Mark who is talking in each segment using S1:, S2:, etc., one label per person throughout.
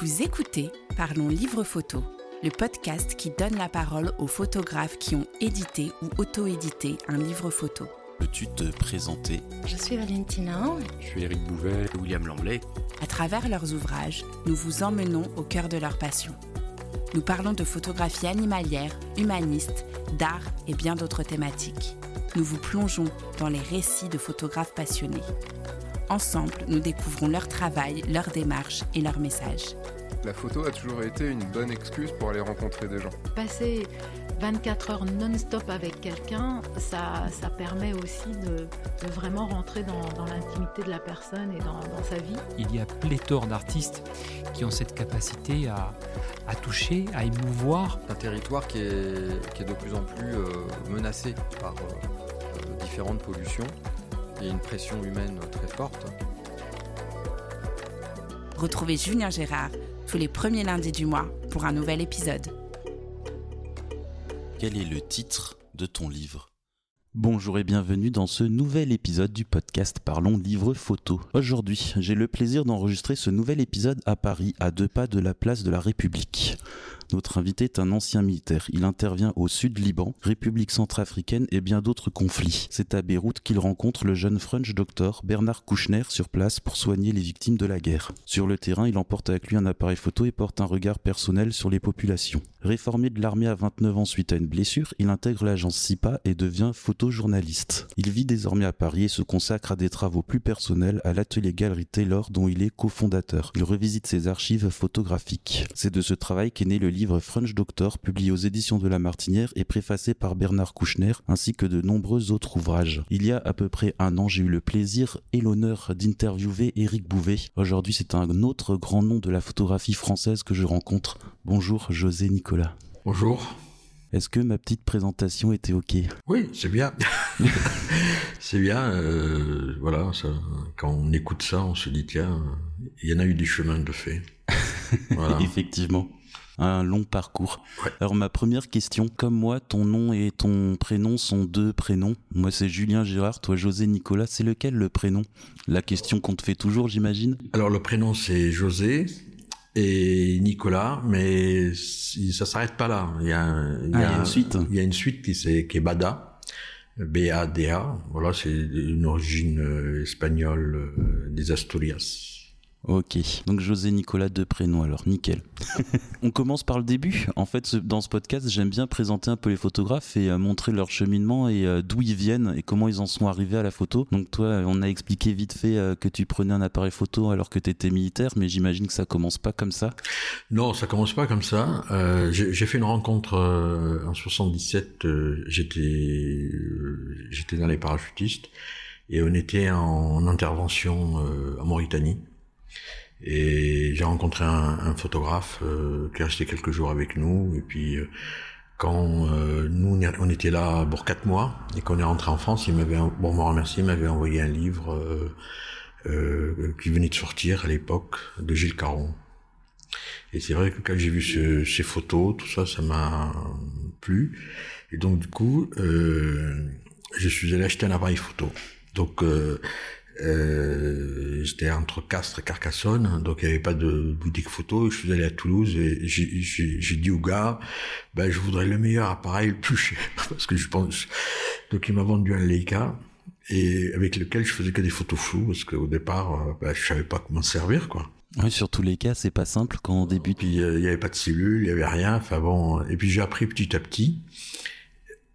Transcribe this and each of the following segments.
S1: Vous écoutez Parlons Livre Photo, le podcast qui donne la parole aux photographes qui ont édité ou auto-édité un livre photo.
S2: Peux-tu te présenter?
S3: Je suis Valentina.
S4: Je suis Eric Bouvet.
S5: William Lamblay.
S1: À travers leurs ouvrages, nous vous emmenons au cœur de leur passion. Nous parlons de photographie animalière, humaniste, d'art et bien d'autres thématiques. Nous vous plongeons dans les récits de photographes passionnés. Ensemble, nous découvrons leur travail, leur démarche et leur message.
S6: La photo a toujours été une bonne excuse pour aller rencontrer des gens.
S3: Passer 24 heures non-stop avec quelqu'un, ça, ça permet aussi de, de vraiment rentrer dans, dans l'intimité de la personne et dans, dans, sa vie.
S4: Il y a pléthore d'artistes qui ont cette capacité à, à, toucher, à émouvoir.
S7: Un territoire qui est, qui est de plus en plus euh, menacé par euh, différentes pollutions et une pression humaine très forte.
S1: Retrouvez Julien Gérard tous les premiers lundis du mois pour un nouvel épisode.
S2: Quel est le titre de ton livre? Bonjour et bienvenue dans ce nouvel épisode du podcast Parlons Livre Photo. Aujourd'hui, j'ai le plaisir d'enregistrer ce nouvel épisode à Paris, à deux pas de la place de la République. Notre invité est un ancien militaire. Il intervient au sud Liban, République centrafricaine et bien d'autres conflits. C'est à Beyrouth qu'il rencontre le jeune French doctor Bernard Kouchner sur place pour soigner les victimes de la guerre. Sur le terrain, il emporte avec lui un appareil photo et porte un regard personnel sur les populations. Réformé de l'armée à 29 ans suite à une blessure, il intègre l'agence SIPA et devient photojournaliste. Il vit désormais à Paris et se consacre à des travaux plus personnels à l'atelier Galerie Taylor dont il est cofondateur. Il revisite ses archives photographiques. C'est de ce travail qu'est né le livre French Doctor, publié aux éditions de La Martinière et préfacé par Bernard Kouchner, ainsi que de nombreux autres ouvrages. Il y a à peu près un an, j'ai eu le plaisir et l'honneur d'interviewer Éric Bouvet. Aujourd'hui, c'est un autre grand nom de la photographie française que je rencontre. Bonjour, José Nicolas.
S8: Bonjour.
S2: Est-ce que ma petite présentation était ok?
S8: Oui, c'est bien. c'est bien. Euh, voilà, ça, quand on écoute ça, on se dit tiens, il y en a eu des chemins de fait.
S2: Voilà. Effectivement un long parcours.
S8: Ouais.
S2: Alors ma première question, comme moi, ton nom et ton prénom sont deux prénoms. Moi c'est Julien Gérard, toi José Nicolas, c'est lequel le prénom? La question qu'on te fait toujours, j'imagine?
S8: Alors le prénom c'est José et Nicolas, mais ça s'arrête pas là. Il y a,
S2: il y a, ah, il y a une suite.
S8: Il y a une suite qui, est, qui est Bada. B-A-D-A. Voilà, c'est une origine espagnole des Asturias.
S2: Ok, donc José Nicolas de prénom alors, nickel. On commence par le début. En fait, dans ce podcast, j'aime bien présenter un peu les photographes et euh, montrer leur cheminement et euh, d'où ils viennent et comment ils en sont arrivés à la photo. Donc toi, on a expliqué vite fait euh, que tu prenais un appareil photo alors que tu étais militaire, mais j'imagine que ça commence pas comme ça.
S8: Non, ça commence pas comme ça. Euh, j'ai fait une rencontre euh, en 77. j'étais j'étais dans les parachutistes et on était en intervention en Mauritanie. Et j'ai rencontré un, photographe euh, qui est resté quelques jours avec nous. Et puis, euh, quand euh, nous, on était là pour quatre mois et qu'on est rentré en France, il m'avait, bon, me remercier, il m'avait envoyé un livre qui venait de sortir à l'époque de Gilles Caron. Et c'est vrai que quand j'ai vu ce, ces photos, tout ça, ça m'a plu. Et donc, du coup, je suis allé acheter un appareil photo. Donc, euh, j'étais entre Castres et Carcassonne, donc il n'y avait pas de boutique photo. Je suis allé à Toulouse et j'ai dit au gars, ben je voudrais le meilleur appareil, le plus cher, parce que je pense. Donc il m'a vendu un Leica et avec lequel je faisais que des photos floues, parce qu'au départ, ben, je savais pas comment servir, quoi.
S2: Oui, sur tous les cas, c'est pas simple quand on débute.
S8: Puis il n'y avait pas de cellules, il y avait rien. Enfin bon, et puis j'ai appris petit à petit.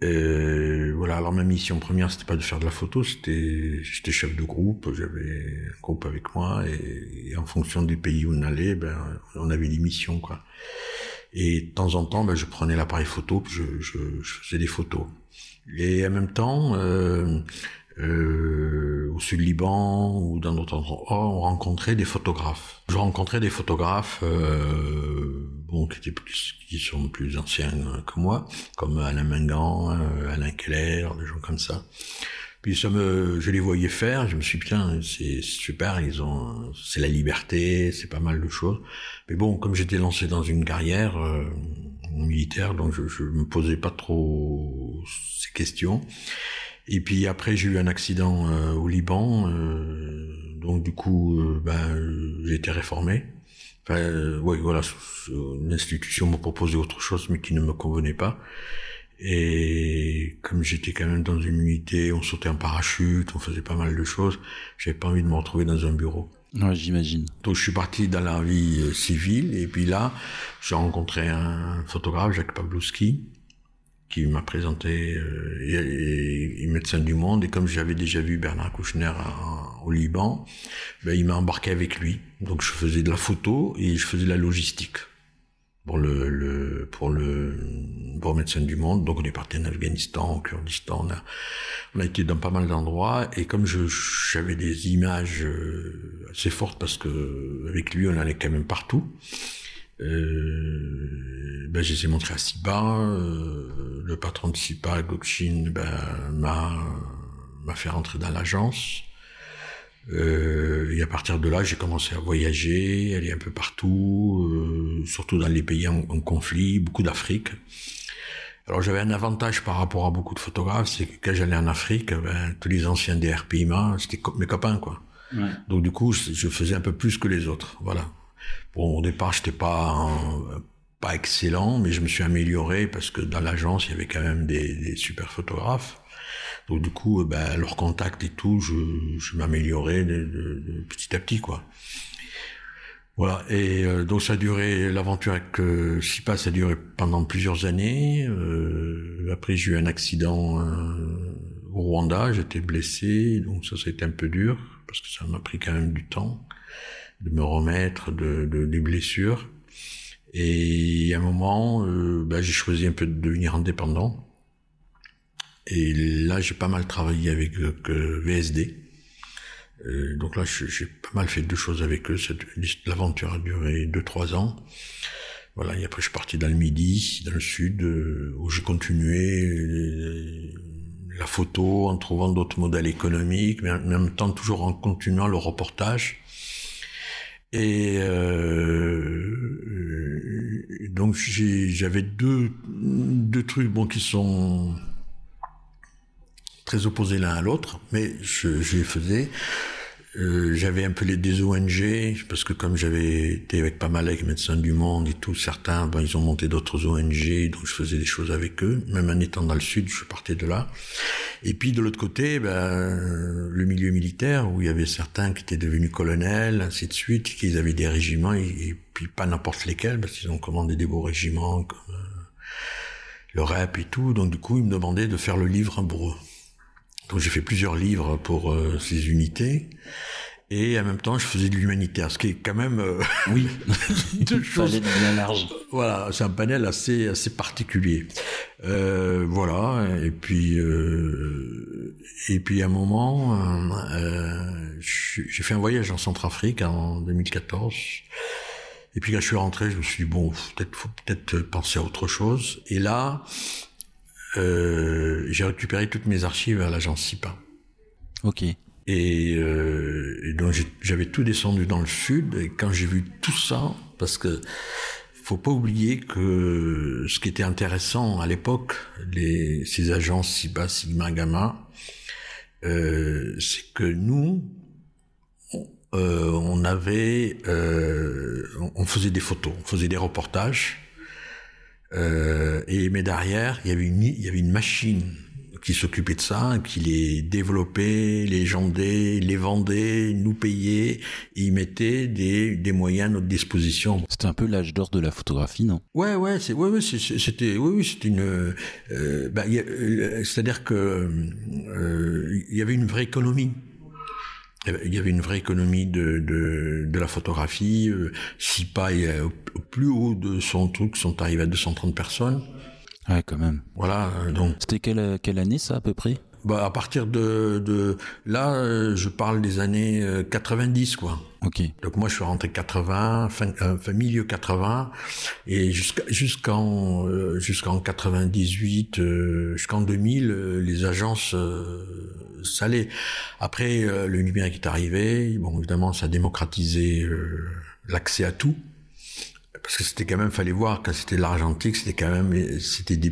S8: Euh, voilà, alors ma mission première, c'était pas de faire de la photo, c'était j'étais chef de groupe, j'avais un groupe avec moi et, et, en fonction du pays où on allait, ben on avait des missions quoi. Et de temps en temps, ben, je prenais l'appareil photo, je, je, je, faisais des photos. Et en même temps, euh, euh, au sud Liban ou dans d'autres endroits, on rencontrait des photographes. Je rencontrais des photographes euh, qui étaient plus, qui sont plus anciens que moi, comme Alain Mingan, euh, Alain Keller, des gens comme ça. Puis ça me, je les voyais faire, je me suis dit, bien, c'est super, ils ont, c'est la liberté, c'est pas mal de choses. Mais bon, comme j'étais lancé dans une carrière euh, militaire, donc je, je me posais pas trop ces questions. Et puis après, j'ai eu un accident euh, au Liban, euh, donc du coup, ben, j'ai été réformé. Enfin, euh, ouais, voilà, une institution m'a proposé autre chose, mais qui ne me convenait pas. Et comme j'étais quand même dans une unité, on sautait en parachute, on faisait pas mal de choses, j'avais pas envie de me retrouver dans un bureau.
S2: Ouais, j'imagine.
S8: Donc je suis parti dans la vie euh, civile, et puis là, j'ai rencontré un photographe, Jacques Pawlowski, qui m'a présenté, euh, et, et, médecin du monde, et comme j'avais déjà vu Bernard Kouchner au Liban, ben, il m'a embarqué avec lui. Donc je faisais de la photo et je faisais de la logistique pour le, le pour le pour médecin du monde. Donc on est parti en Afghanistan, au Kurdistan, on a, on a été dans pas mal d'endroits et comme j'avais des images euh, assez fortes parce que avec lui on allait quand même partout. Euh, ben, je les ai montrés à Siba. Euh, le patron de Siba, Gokshin, ben, m'a, m'a fait rentrer dans l'agence. Euh, et à partir de là, j'ai commencé à voyager, aller un peu partout, euh, surtout dans les pays en, en conflit, beaucoup d'Afrique. Alors j'avais un avantage par rapport à beaucoup de photographes, c'est que quand j'allais en Afrique, ben, tous les anciens des RPIMA, c'était mes copains, quoi. Ouais. Donc du coup, je faisais un peu plus que les autres, voilà. Bon, au départ, j'étais pas pas excellent, mais je me suis amélioré parce que dans l'agence, il y avait quand même des, des super photographes. Donc du coup, ben, leur contact et tout, je, je m'améliorais de, de, de, petit à petit, quoi. Voilà. Et euh, donc ça a duré l'aventure avec euh, Sipa, ça a duré pendant plusieurs années. Euh, après, j'ai eu un accident euh, au Rwanda, j'étais blessé, donc ça, ça a été un peu dur parce que ça m'a pris quand même du temps de me remettre de, de des blessures. Et à un moment, euh, ben, j'ai choisi un peu de devenir indépendant. Et là, j'ai pas mal travaillé avec euh, VSD. Euh, donc là, j'ai pas mal fait deux choses avec eux. L'aventure a duré deux, trois ans. Voilà, et après je suis parti dans le Midi, dans le Sud, euh, où j'ai continué la photo en trouvant d'autres modèles économiques, mais en même temps toujours en continuant le reportage. Et euh, donc j'avais deux, deux trucs qui sont très opposés l'un à l'autre, mais je les faisais. Euh, j'avais un peu les des ONG parce que comme j'avais été avec pas mal avec Médecins du Monde et tout, certains, ben, ils ont monté d'autres ONG, donc je faisais des choses avec eux. Même en étant dans le sud, je partais de là. Et puis de l'autre côté, ben, le milieu militaire où il y avait certains qui étaient devenus colonels, ainsi de suite, qui avaient des régiments et, et puis pas n'importe lesquels parce qu'ils ont commandé des beaux régiments comme euh, le REP et tout. Donc du coup, ils me demandaient de faire le livre pour eux. Donc j'ai fait plusieurs livres pour euh, ces unités. Et en même temps, je faisais de l'humanitaire, ce qui est quand même euh,
S2: oui
S8: deux choses
S2: bien large.
S8: Voilà, c'est un panel assez assez particulier. Euh, voilà, et puis euh, et puis à un moment, euh, j'ai fait un voyage en Centrafrique en 2014. Et puis quand je suis rentré, je me suis dit bon, peut-être faut peut-être penser à autre chose. Et là, euh, j'ai récupéré toutes mes archives à l'agence CIPA.
S2: Ok.
S8: Et, euh, et donc j'avais tout descendu dans le sud. Et quand j'ai vu tout ça, parce que faut pas oublier que ce qui était intéressant à l'époque, ces agences CIPA, Sigma, Gamma, euh, c'est que nous, euh, on avait, euh, on faisait des photos, on faisait des reportages. Euh, et mais derrière, il y avait une, il y avait une machine qui s'occupait de ça, qui les développait, les gendait, les vendait, nous payait, et ils mettaient des, des moyens à notre disposition.
S2: C'était un peu l'âge d'or de la photographie, non?
S8: Ouais, ouais, c'est, ouais, ouais, c'était, oui, oui, c'était une, euh, bah, c'est-à-dire que euh, il y avait une vraie économie il y avait une vraie économie de, de, de la photographie. SIPA est au, au plus haut de son truc, sont arrivés à 230 personnes.
S2: Ouais, quand même.
S8: Voilà, donc.
S2: C'était quelle, quelle année ça à peu près?
S8: Bah, à partir de, de là, je parle des années 90, quoi.
S2: Ok.
S8: Donc moi, je suis rentré 80, fin, euh, fin milieu 80, et jusqu'à jusqu'en euh, jusqu'en 98, euh, jusqu'en 2000, euh, les agences ça allait. Après, le numérique est arrivé. Bon, évidemment, ça a démocratisé l'accès à tout, parce que c'était quand même, fallait voir quand c'était l'argentique, c'était quand même, c'était des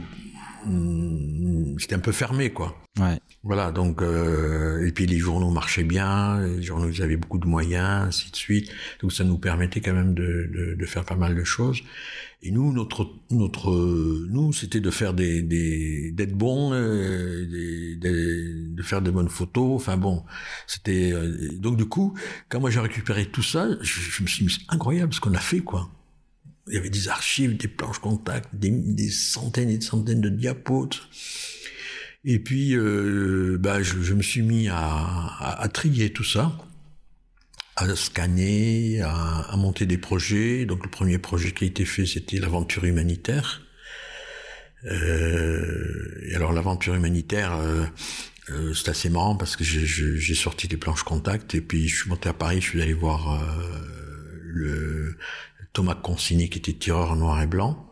S8: c'était un peu fermé, quoi.
S2: Ouais.
S8: Voilà, donc euh, et puis les journaux marchaient bien, les journaux ils avaient beaucoup de moyens, ainsi de suite. Donc ça nous permettait quand même de, de, de faire pas mal de choses. Et nous, notre notre nous, c'était de faire des des d'être bons, euh, des, des, de faire de bonnes photos. Enfin bon, c'était euh, donc du coup, quand moi j'ai récupéré tout ça, je, je me suis dit c'est incroyable ce qu'on a fait quoi. Il y avait des archives, des planches contact, des, des centaines et des centaines de diapos. Et puis, euh, bah, je, je, me suis mis à, à, à, trier tout ça, à scanner, à, à, monter des projets. Donc, le premier projet qui a été fait, c'était l'aventure humanitaire. Euh, et alors, l'aventure humanitaire, euh, euh, c'est assez marrant parce que j'ai sorti des planches contact et puis je suis monté à Paris, je suis allé voir euh, le Thomas Consigny qui était tireur en noir et blanc.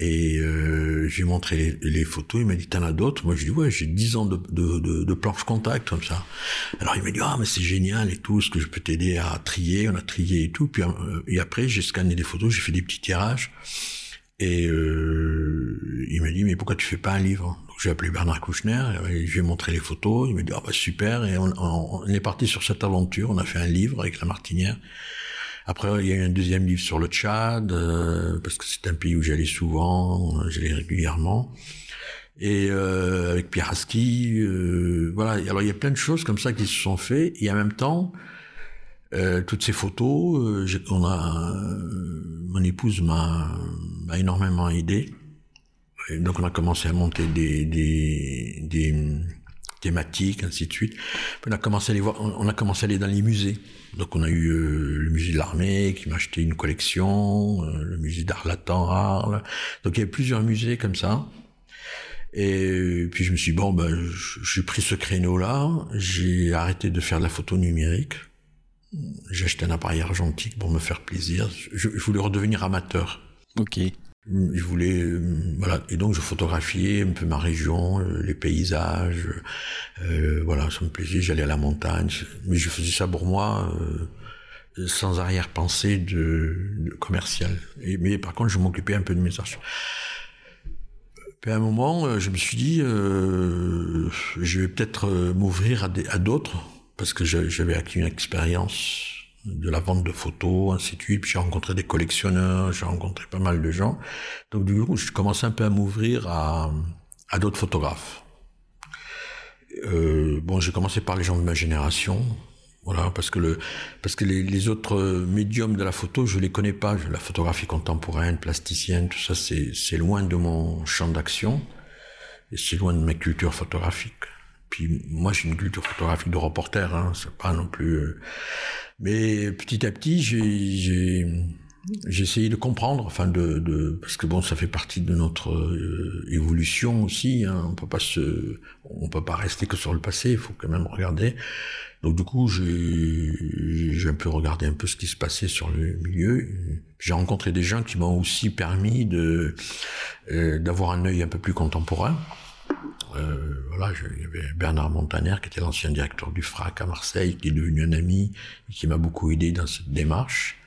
S8: Et euh, j'ai montré les, les, photos, il m'a dit t'en as d'autres? Moi je dis ouais j'ai 10 ans de, de, de, de planches contact comme ça. Alors il m'a dit ah mais c'est génial et tout, ce que je peux t'aider à trier, on a trié et tout. Puis euh, et après j'ai scanné des photos, j'ai fait des petits tirages. Et euh, il m'a dit mais pourquoi tu fais pas un livre? Donc j'ai appelé Bernard Kouchner, et je lui ai montré les photos, il m'a dit ah bah super et on, on, on est parti sur cette aventure, on a fait un livre avec la Martinière. Après, il y a eu un deuxième livre sur le Tchad, euh, parce que c'est un pays où j'allais souvent, j'allais régulièrement. Et euh, avec Pierre Aski, euh, voilà. Alors il y a plein de choses comme ça qui se sont faites. Et en même temps, euh, toutes ces photos, on a, mon épouse m'a énormément aidé. Donc on a commencé à monter des, des, des thématiques, ainsi de suite. On a commencé à aller voir, on a commencé à aller dans les musées. Donc on a eu euh, le musée de l'armée qui m'a acheté une collection, euh, le musée d'Arlatan Arles. Donc il y avait plusieurs musées comme ça. Et puis je me suis dit, bon, ben, j'ai pris ce créneau-là, j'ai arrêté de faire de la photo numérique. J'ai acheté un appareil argentique pour me faire plaisir. Je, je voulais redevenir amateur.
S2: Ok.
S8: Je voulais, voilà, et donc je photographiais un peu ma région, euh, les paysages, euh, voilà, ça me plaisait. J'allais à la montagne, mais je faisais ça pour moi, euh, sans arrière-pensée de, de, commercial. Mais par contre, je m'occupais un peu de mes archives. Puis à un moment, je me suis dit, euh, je vais peut-être m'ouvrir à d'autres, parce que j'avais acquis une expérience de la vente de photos, ainsi de suite. Puis j'ai rencontré des collectionneurs, j'ai rencontré pas mal de gens. Donc du coup, je commençais un peu à m'ouvrir à, à d'autres photographes. Euh, bon, j'ai commencé par les gens de ma génération, voilà, parce que le, parce que les, les, autres médiums de la photo, je les connais pas. La photographie contemporaine, plasticienne, tout ça, c'est, c'est loin de mon champ d'action et c'est loin de ma culture photographique. Puis moi, j'ai une culture photographique de reporter, hein, c'est pas non plus. Euh... Mais petit à petit, j'ai j'ai essayé de comprendre, enfin de, de, parce que bon, ça fait partie de notre euh, évolution aussi. Hein, on peut pas se, on peut pas rester que sur le passé. Il faut quand même regarder. Donc du coup, j'ai un peu regardé un peu ce qui se passait sur le milieu. J'ai rencontré des gens qui m'ont aussi permis de euh, d'avoir un œil un peu plus contemporain. Euh, voilà, il y avait Bernard Montaner, qui était l'ancien directeur du FRAC à Marseille, qui est devenu un ami et qui m'a beaucoup aidé dans cette démarche.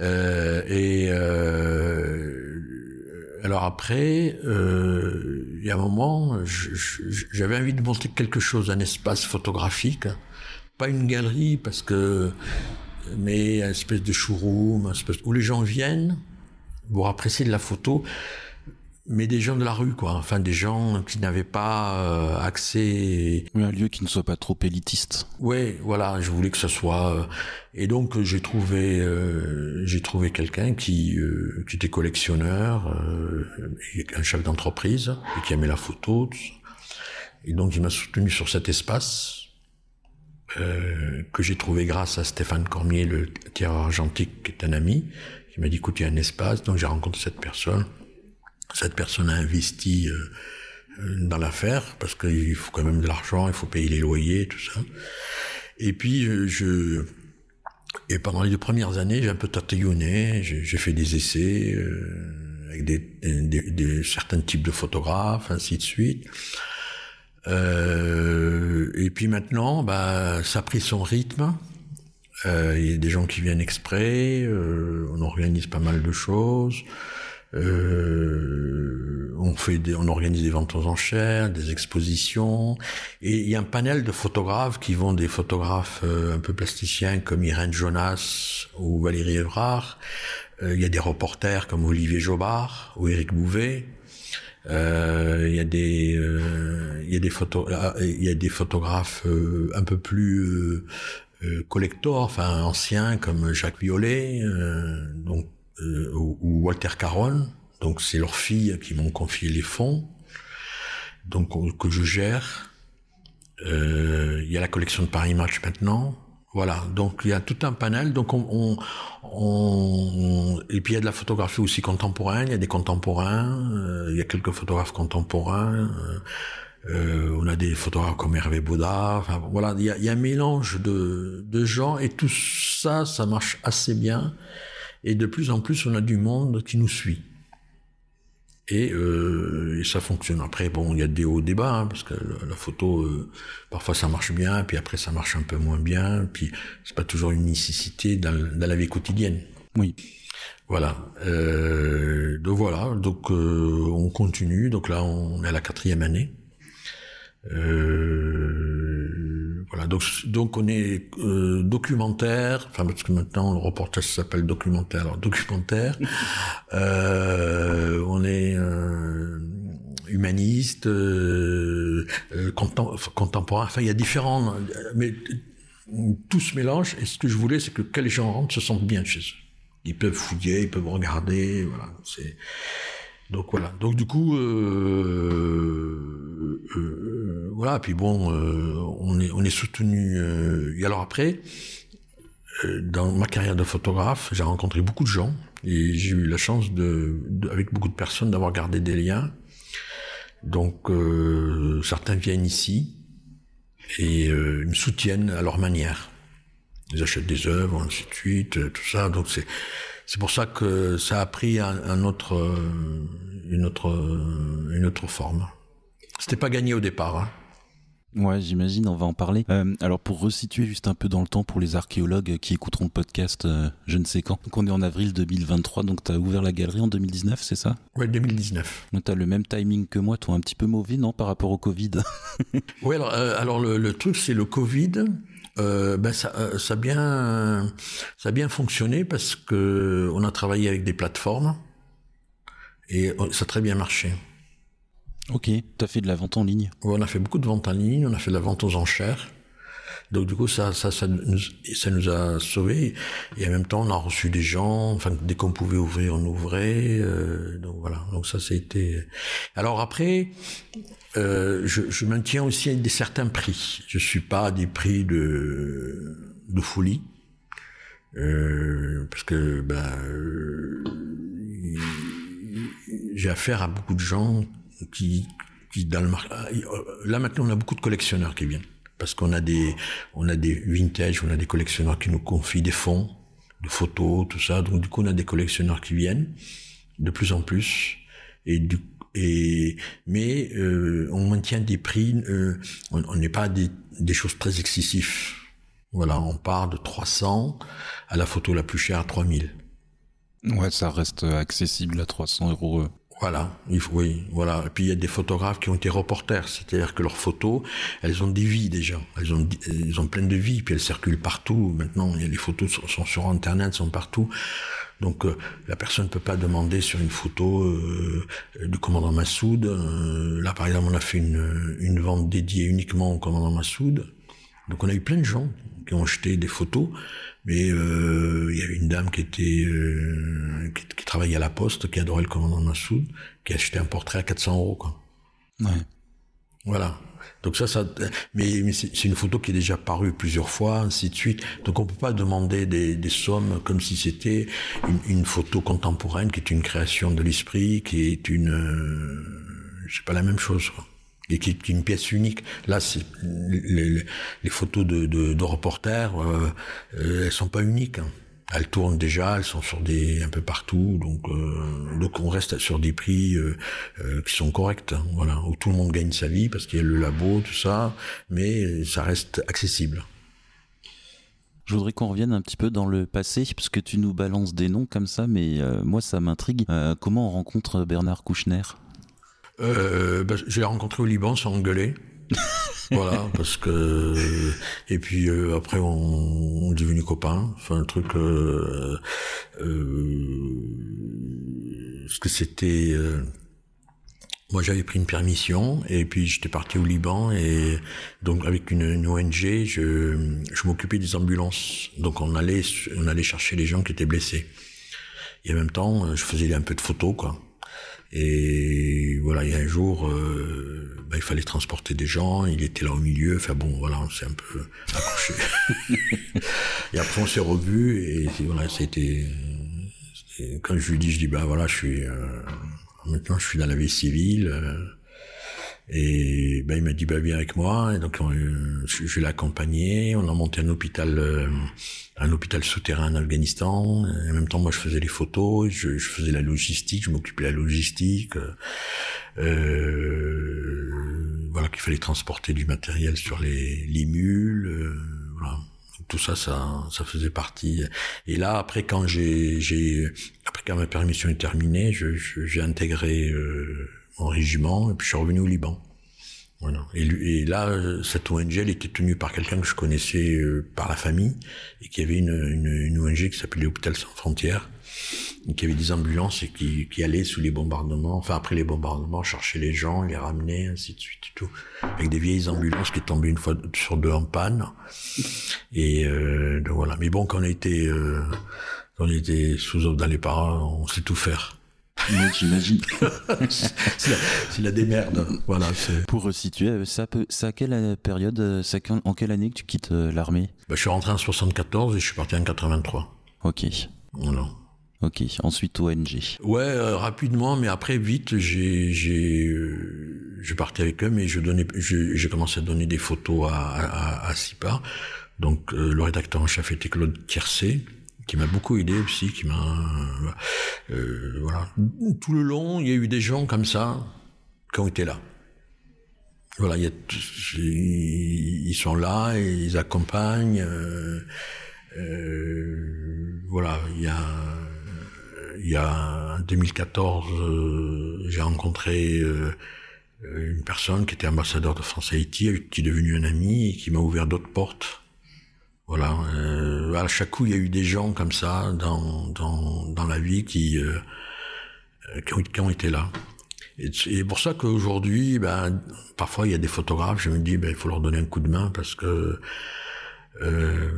S8: Euh, et euh, alors après, euh, il y a un moment, j'avais envie de monter quelque chose, un espace photographique, pas une galerie parce que, mais une espèce de showroom, espèce où les gens viennent pour apprécier de la photo mais des gens de la rue, quoi. Enfin, des gens qui n'avaient pas euh, accès.
S2: Oui, un lieu qui ne soit pas trop élitiste.
S8: Oui, voilà. Je voulais que ce soit. Euh, et donc j'ai trouvé, euh, j'ai trouvé quelqu'un qui, euh, qui était collectionneur, euh, un chef d'entreprise et qui aimait la photo. Et donc il m'a soutenu sur cet espace. que j'ai trouvé grâce à Stéphane Cormier, le tireur argentique, qui est un ami, qui m'a dit écoute, il y a un espace, donc j'ai rencontré cette personne cette personne a investi euh, dans l'affaire parce qu'il faut quand même de l'argent, il faut payer les loyers, tout ça. Et puis euh, je et pendant les deux premières années, j'ai un peu tatillonné, j'ai fait des essais euh, avec des, des, des, certains types de photographes, ainsi de suite. Euh, et puis maintenant, bah, ça a pris son rythme. Euh, il y a des gens qui viennent exprès, on organise pas mal de choses. Euh, on fait des, on organise des ventes aux enchères, des expositions, et il y a un panel de photographes qui vont des photographes euh, un peu plasticiens comme Irène Jonas ou Valérie Evrard. Euh, il y a des reporters comme Olivier Jobard ou Éric Bouvet. Euh, il y a des il y a des photos il y a des photographes un peu plus collector enfin anciens comme Jacques Violet donc ou, Walter Caron donc c'est leurs filles qui m'ont confié les fonds, donc que je gère. Euh, il y a la collection de Paris Match maintenant. Voilà, donc il y a tout un panel. Donc on, on, et puis il y a de la photographie aussi contemporaine. Il y a des contemporains. Euh, il y a quelques photographes contemporains. Euh, on a des photographes comme Hervé Baudard. Enfin, voilà, il y, a, il y a un mélange de, de gens et tout ça, ça marche assez bien. Et de plus en plus, on a du monde qui nous suit. Euh, et, ça fonctionne. Après, bon, il y a des hauts débats, hein, parce que la, photo, euh, parfois ça marche bien, puis après ça marche un peu moins bien, puis c'est pas toujours une nécessité dans, la vie quotidienne.
S2: Oui.
S8: Voilà. Euh, donc voilà. Donc on continue. Donc là, on est à la quatrième année. Voilà. Donc donc on est documentaire. Enfin parce que maintenant le reportage s'appelle documentaire. Alors documentaire. on est humaniste, euh, euh contemporain. Enfin, il y a différents, mais tout se mélange. Et ce que je voulais, c'est que les gens rentrent se sentent bien chez eux. Ils peuvent fouiller, ils peuvent regarder. Voilà. C'est donc voilà. Donc du coup, euh, euh, voilà. Puis bon, on est on est soutenu. et alors après, dans ma carrière de photographe, j'ai rencontré beaucoup de gens et j'ai eu la chance de, avec beaucoup de personnes d'avoir gardé des liens donc euh, certains viennent ici et euh, me soutiennent à leur manière. Ils achètent des œuvres, ainsi de suite, euh, tout ça. Donc c'est c'est pour ça que ça a pris un, autre une autre une autre forme. C'était pas gagné au départ. Hein.
S2: Ouais, j'imagine, on va en parler. Euh, alors pour resituer juste un peu dans le temps pour les archéologues qui écouteront le podcast euh, je ne sais quand. Donc on est en avril 2023, donc tu as ouvert la galerie en 2019, c'est ça?
S8: Ouais, 2019.
S2: Donc tu as le même timing que moi, toi un petit peu mauvais, non, par rapport au Covid?
S8: Alors, euh, alors le, truc c'est le Covid. Ben ça, ça, a bien, ça a bien fonctionné parce que on a travaillé avec des plateformes et ça a très bien marché.
S2: Ok, tu as fait de la vente en ligne
S8: On a fait beaucoup de ventes en ligne, on a fait de la vente aux enchères. Donc du coup, ça, ça, ça, nous, ça nous a sauvés. Et en même temps, on a reçu des gens. Enfin, dès qu'on pouvait ouvrir, on ouvrait. Euh, donc voilà. Donc ça, c'était. Alors après, euh, je, je, maintiens aussi des certains prix. Je suis pas à des prix de de folie, euh, parce que ben, euh, j'ai affaire à beaucoup de gens qui, qui dans le euh, là maintenant on a beaucoup de collectionneurs qui viennent parce qu'on a des on a des vintage, on a des collectionneurs qui nous confient des fonds de photos, tout ça. Donc du coup on a des collectionneurs qui viennent de plus en plus et du et mais euh, on maintient des prix, euh, on n'est pas des, des choses très excessives. Voilà, on part de 300 à la photo la plus chère à 3000.
S2: Ouais, ça reste accessible à 300 euros.
S8: Voilà, oui, voilà. Et puis il y a des photographes qui ont été reporters, c'est-à-dire que leurs photos, elles ont des vies déjà, elles ont, elles plein de vies, puis elles circulent partout. Maintenant, les photos sont sur Internet, sont partout. Donc euh, la personne ne peut pas demander sur une photo euh, du commandant Massoud. Euh, là, par exemple, on a fait une, une vente dédiée uniquement au commandant Massoud. Donc on a eu plein de gens qui ont acheté des photos mais euh, il y avait une dame qui était euh, qui, qui, travaillait à la poste, qui adorait le commandant Massoud, qui a acheté un portrait à 400 euros. Quoi.
S2: Ouais.
S8: Voilà. Donc ça, ça, mais, mais c'est une photo qui est déjà parue plusieurs fois, ainsi de suite. Donc on peut pas demander des, des sommes comme si c'était une, une, photo contemporaine qui est une création de l'esprit, qui est une, euh, c'est pas la même chose. Quoi et qui est une pièce unique. Là, les, photos de, reporters, euh, euh, elles sont pas uniques. Hein. Elles tournent déjà, elles sont sur des un peu partout, donc euh, on reste sur des prix euh, qui sont corrects. Hein, voilà, où tout le monde gagne sa vie parce qu'il y a le labo, tout ça, mais ça reste accessible.
S2: Je voudrais qu'on revienne un petit peu dans le passé, puisque tu nous balances des noms comme ça, mais moi ça m'intrigue. comment on rencontre Bernard Kouchner?
S8: Bah, Je l'ai rencontré au Liban sans engueuler. voilà, parce que et puis euh, après on, est devenu copains. Enfin un truc, euh, euh, ce que c'était. Euh, moi j'avais pris une permission et puis j'étais parti au Liban et donc avec une, une ONG je, je m'occupais des ambulances. Donc on allait on allait chercher les gens qui étaient blessés. Et en même temps je faisais un peu de photos quoi. Et voilà, il y a un jour, euh, bah, il fallait transporter des gens, il était là au milieu, enfin bon, voilà, on s'est un peu accroché. et après on s'est revus et voilà, c'était quand je lui dis, je dis bah voilà, je suis euh, maintenant je suis dans la vie civile. Euh, et ben, il m'a dit, bah, viens avec moi. Et donc, je, je l'ai accompagné. On a monté un hôpital, euh, un hôpital souterrain en Afghanistan. En même temps, moi, je faisais les photos, je, je faisais la logistique, je m'occupais de la logistique. Euh, voilà, qu'il fallait transporter du matériel sur les, les mules. Euh, voilà. Tout ça, ça, ça faisait partie. Et là, après, quand j'ai, j'ai, après quand ma permission est terminée, je, j'ai intégré euh, en régiment, et puis je suis revenu au Liban. Voilà. Et, là, cette ONG, elle était tenue par quelqu'un que je connaissais euh, par la famille, et qui avait une, une, une ONG qui s'appelait l'Hôpital Sans Frontières, et qui avait des ambulances et qui, qui allaient sous les bombardements, enfin après les bombardements, chercher les gens, les ramener, ainsi de suite et tout, avec des vieilles ambulances qui tombaient une fois sur deux en panne. Et euh, donc voilà. Mais bon, quand on était, euh, quand on était sous dans les parents, on sait tout faire.
S2: J'imagine.
S8: c'est la, démerde. Voilà.
S2: Pour resituer, ça peut, ça à quelle période, ça, en quelle année que tu quittes euh, l'armée?
S8: Bah, Je suis rentré en 74 et je suis parti en 83.
S2: Ok.
S8: Voilà.
S2: Ok. Ensuite ONG.
S8: Ouais, euh, rapidement, mais après vite, j'ai, j'ai, euh, je partais avec eux, mais je donnais, j'ai commencé à donner des photos à, à, à Sipa. Donc le rédacteur en chef était Claude Tiercé qui m'a beaucoup aidé aussi, qui m'a euh, voilà tout le long il y a eu des gens comme ça qui ont été là. Voilà, ils sont là, ils accompagnent. Euh, euh, voilà, il y a il y a en 2014 euh, j'ai rencontré euh, une personne qui était ambassadeur de France à Haïti, qui est devenu un ami et qui m'a ouvert d'autres portes voilà, euh, à chaque coup, il y a eu des gens comme ça dans dans, dans la vie qui euh, qui, ont, qui ont été là. Et c'est pour ça qu'aujourd'hui, ben, parfois il y a des photographes, je me dis, ben, il faut leur donner un coup de main parce que euh,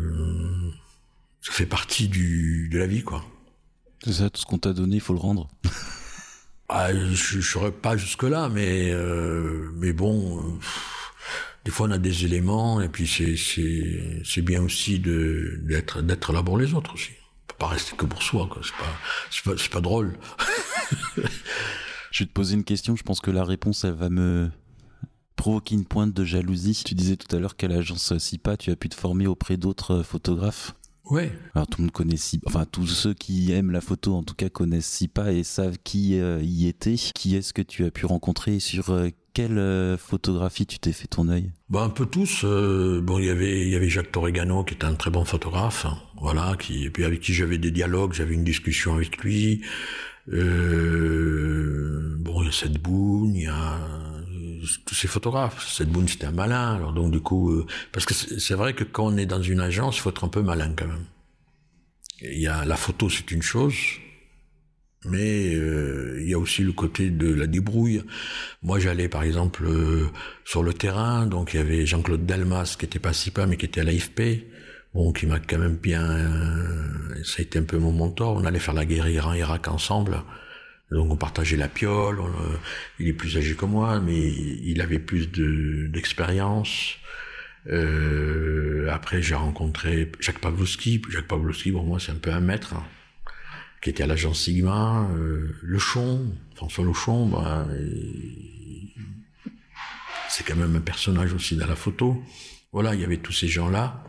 S8: ça fait partie du, de la vie, quoi.
S2: C'est ça, tout ce qu'on t'a donné, il faut le rendre.
S8: ah, je ne serais pas jusque-là, mais, euh, mais bon, des fois on a des éléments et puis c'est bien aussi d'être là pour les autres aussi. On peut pas rester que pour soi. C'est pas pas pas drôle.
S2: je vais te poser une question. Je pense que la réponse elle va me provoquer une pointe de jalousie. Tu disais tout à l'heure qu'à l'agence SIPA, tu as pu te former auprès d'autres photographes?
S8: Ouais.
S2: Alors tout le monde connaît SIPA, enfin tous ceux qui aiment la photo en tout cas connaissent SIPA et savent qui euh, y était. Qui est-ce que tu as pu rencontrer sur euh, quelle euh, photographie tu t'es fait ton œil?
S8: Bah, un peu tous. Bon, il y avait il y avait Jacques Torregano qui était un très bon photographe, hein, voilà, qui et puis avec qui j'avais des dialogues, j'avais une discussion avec lui. Euh, bon, il y a Seth Boone, il y a tous ces photographes. Seth Boone, c'était un malin. Alors donc du coup, euh, parce que c'est vrai que quand on est dans une agence, faut être un peu malin quand même. Il y a la photo, c'est une chose mais euh, il y a aussi le côté de la débrouille. Moi, j'allais par exemple euh, sur le terrain, donc il y avait Jean-Claude Delmas qui était pas si pas, mais qui était à l'AFP, bon, qui m'a quand même bien, ça a été un peu mon mentor. On allait faire la guerre Iran-Irak ensemble. Donc on partageait la piole. il est plus âgé que moi, mais il avait plus de d'expérience. après, j'ai rencontré Jacques Pavlovski. Jacques Pavlovski, pour moi, c'est un peu un maître. Hein qui était à l'agence Sigma, euh, Lechon, François Lechon, bah, c'est quand même un personnage aussi dans la photo. Voilà, il y avait tous ces gens-là